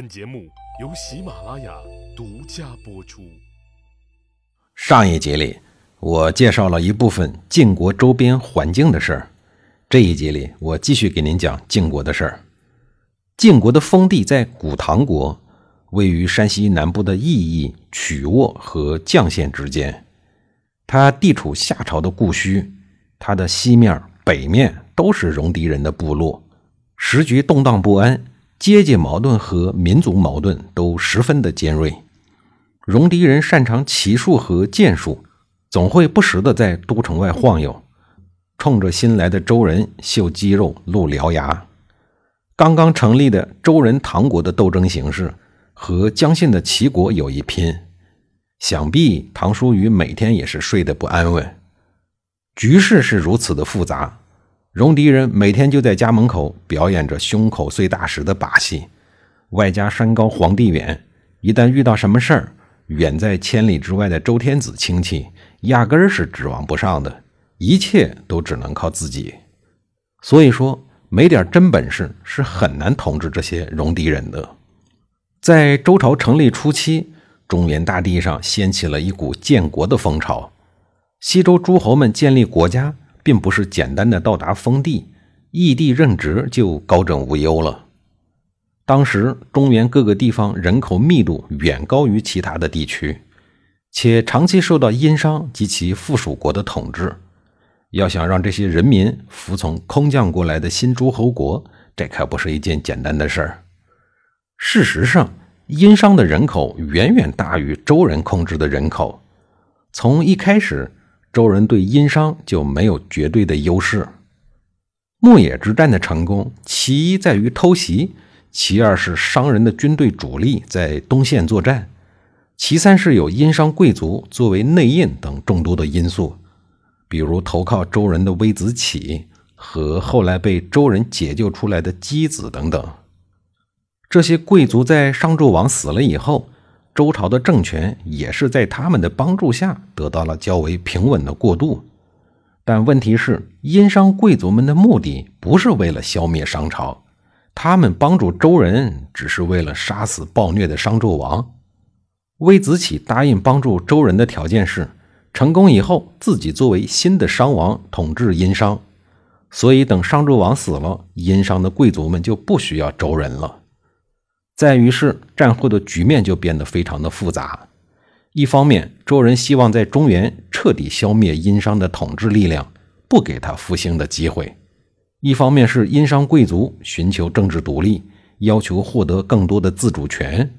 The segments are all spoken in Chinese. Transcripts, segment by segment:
本节目由喜马拉雅独家播出。上一集里，我介绍了一部分晋国周边环境的事儿。这一集里，我继续给您讲晋国的事儿。晋国的封地在古唐国，位于山西南部的翼邑、曲沃和绛县之间。它地处夏朝的故墟，它的西面、北面都是戎狄人的部落，时局动荡不安。阶级矛盾和民族矛盾都十分的尖锐，戎狄人擅长骑术和剑术，总会不时的在都城外晃悠，冲着新来的周人秀肌肉、露獠牙。刚刚成立的周人唐国的斗争形势和姜姓的齐国有一拼，想必唐叔虞每天也是睡得不安稳。局势是如此的复杂。戎狄人每天就在家门口表演着胸口碎大石的把戏，外加山高皇帝远，一旦遇到什么事儿，远在千里之外的周天子亲戚压根儿是指望不上的，一切都只能靠自己。所以说，没点真本事是很难统治这些戎狄人的。在周朝成立初期，中原大地上掀起了一股建国的风潮，西周诸侯们建立国家。并不是简单的到达封地、异地任职就高枕无忧了。当时中原各个地方人口密度远高于其他的地区，且长期受到殷商及其附属国的统治。要想让这些人民服从空降过来的新诸侯国，这可不是一件简单的事儿。事实上，殷商的人口远远大于周人控制的人口。从一开始。周人对殷商就没有绝对的优势。牧野之战的成功，其一在于偷袭，其二是商人的军队主力在东线作战，其三是有殷商贵族作为内应等众多的因素，比如投靠周人的微子启和后来被周人解救出来的箕子等等。这些贵族在商纣王死了以后。周朝的政权也是在他们的帮助下得到了较为平稳的过渡，但问题是，殷商贵族们的目的不是为了消灭商朝，他们帮助周人只是为了杀死暴虐的商纣王。微子启答应帮助周人的条件是，成功以后自己作为新的商王统治殷商，所以等商纣王死了，殷商的贵族们就不需要周人了。在于是战后的局面就变得非常的复杂。一方面，周人希望在中原彻底消灭殷商的统治力量，不给他复兴的机会；一方面是殷商贵族寻求政治独立，要求获得更多的自主权。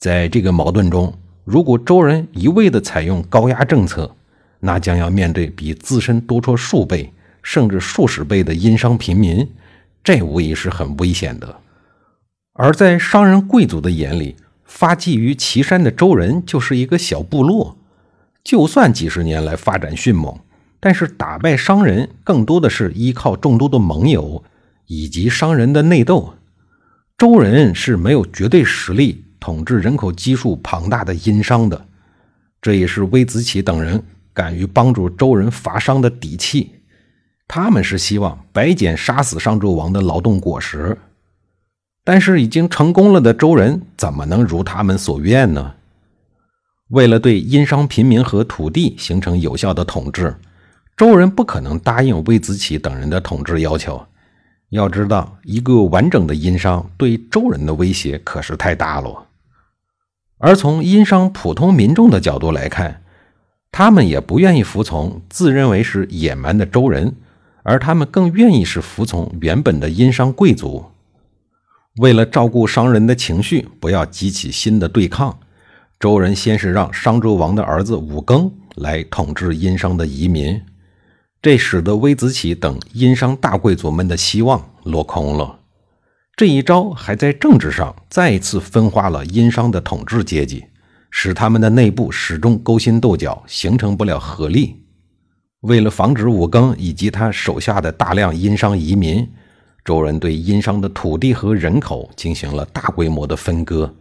在这个矛盾中，如果周人一味的采用高压政策，那将要面对比自身多出数倍甚至数十倍的殷商平民，这无疑是很危险的。而在商人贵族的眼里，发迹于岐山的周人就是一个小部落。就算几十年来发展迅猛，但是打败商人更多的是依靠众多的盟友以及商人的内斗。周人是没有绝对实力统治人口基数庞大的殷商的。这也是微子启等人敢于帮助周人伐商的底气。他们是希望白捡杀死商纣王的劳动果实。但是已经成功了的周人怎么能如他们所愿呢？为了对殷商平民和土地形成有效的统治，周人不可能答应魏子启等人的统治要求。要知道，一个完整的殷商对周人的威胁可是太大了。而从殷商普通民众的角度来看，他们也不愿意服从自认为是野蛮的周人，而他们更愿意是服从原本的殷商贵族。为了照顾商人的情绪，不要激起新的对抗，周人先是让商纣王的儿子武庚来统治殷商的移民，这使得微子启等殷商大贵族们的希望落空了。这一招还在政治上再一次分化了殷商的统治阶级，使他们的内部始终勾心斗角，形成不了合力。为了防止武庚以及他手下的大量殷商移民。周人对殷商的土地和人口进行了大规模的分割，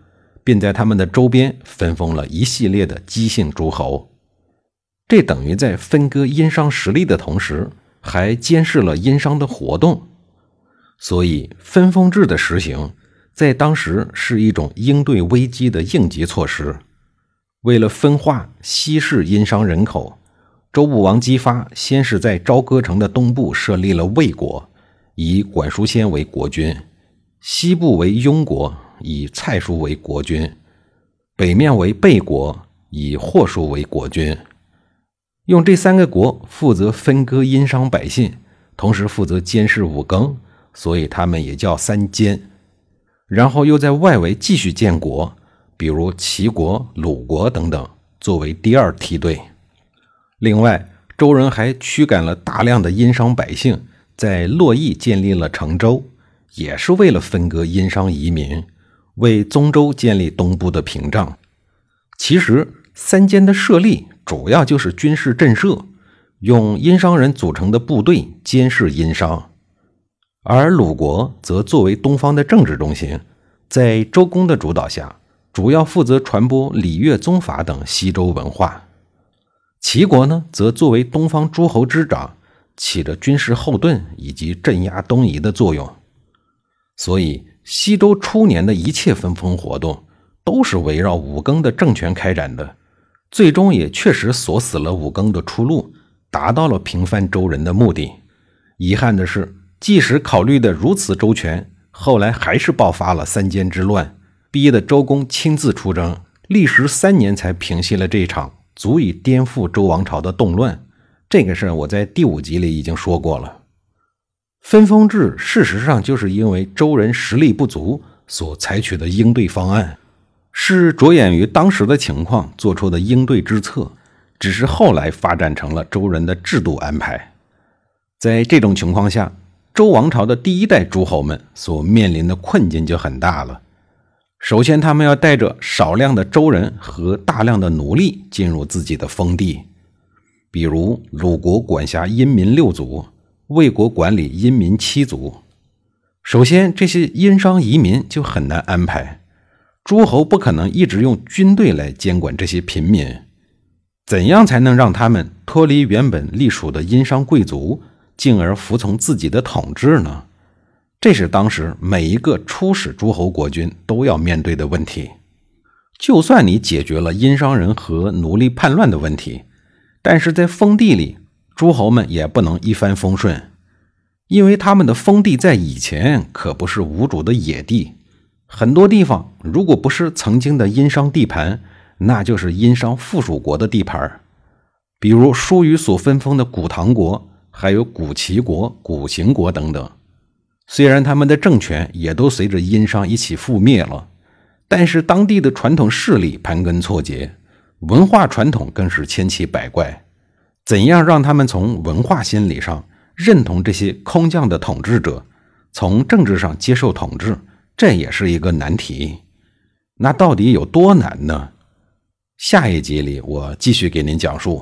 并在他们的周边分封了一系列的姬姓诸侯。这等于在分割殷商实力的同时，还监视了殷商的活动。所以，分封制的实行，在当时是一种应对危机的应急措施。为了分化西式殷商人口，周武王姬发先是在朝歌城的东部设立了魏国，以管叔先为国君；西部为雍国，以蔡叔为国君；北面为贝国，以霍叔为国君。用这三个国负责分割殷商百姓，同时负责监视五更，所以他们也叫三监。然后又在外围继续建国。比如齐国、鲁国等等，作为第二梯队。另外，周人还驱赶了大量的殷商百姓，在洛邑建立了成周，也是为了分割殷商移民，为宗周建立东部的屏障。其实，三监的设立主要就是军事震慑，用殷商人组成的部队监视殷商，而鲁国则作为东方的政治中心，在周公的主导下。主要负责传播礼乐宗法等西周文化，齐国呢，则作为东方诸侯之长，起着军事后盾以及镇压东夷的作用。所以，西周初年的一切分封活动，都是围绕武庚的政权开展的，最终也确实锁死了武庚的出路，达到了平犯周人的目的。遗憾的是，即使考虑的如此周全，后来还是爆发了三监之乱。逼得周公亲自出征，历时三年才平息了这场足以颠覆周王朝的动乱。这个事儿我在第五集里已经说过了。分封制事实上就是因为周人实力不足所采取的应对方案，是着眼于当时的情况做出的应对之策，只是后来发展成了周人的制度安排。在这种情况下，周王朝的第一代诸侯们所面临的困境就很大了。首先，他们要带着少量的周人和大量的奴隶进入自己的封地，比如鲁国管辖殷民六族，魏国管理殷民七族。首先，这些殷商移民就很难安排，诸侯不可能一直用军队来监管这些平民。怎样才能让他们脱离原本隶属的殷商贵族，进而服从自己的统治呢？这是当时每一个初始诸侯国君都要面对的问题。就算你解决了殷商人和奴隶叛乱的问题，但是在封地里，诸侯们也不能一帆风顺，因为他们的封地在以前可不是无主的野地，很多地方如果不是曾经的殷商地盘，那就是殷商附属国的地盘比如叔虞所分封的古唐国，还有古齐国、古邢国等等。虽然他们的政权也都随着殷商一起覆灭了，但是当地的传统势力盘根错节，文化传统更是千奇百怪。怎样让他们从文化心理上认同这些空降的统治者，从政治上接受统治，这也是一个难题。那到底有多难呢？下一集里我继续给您讲述。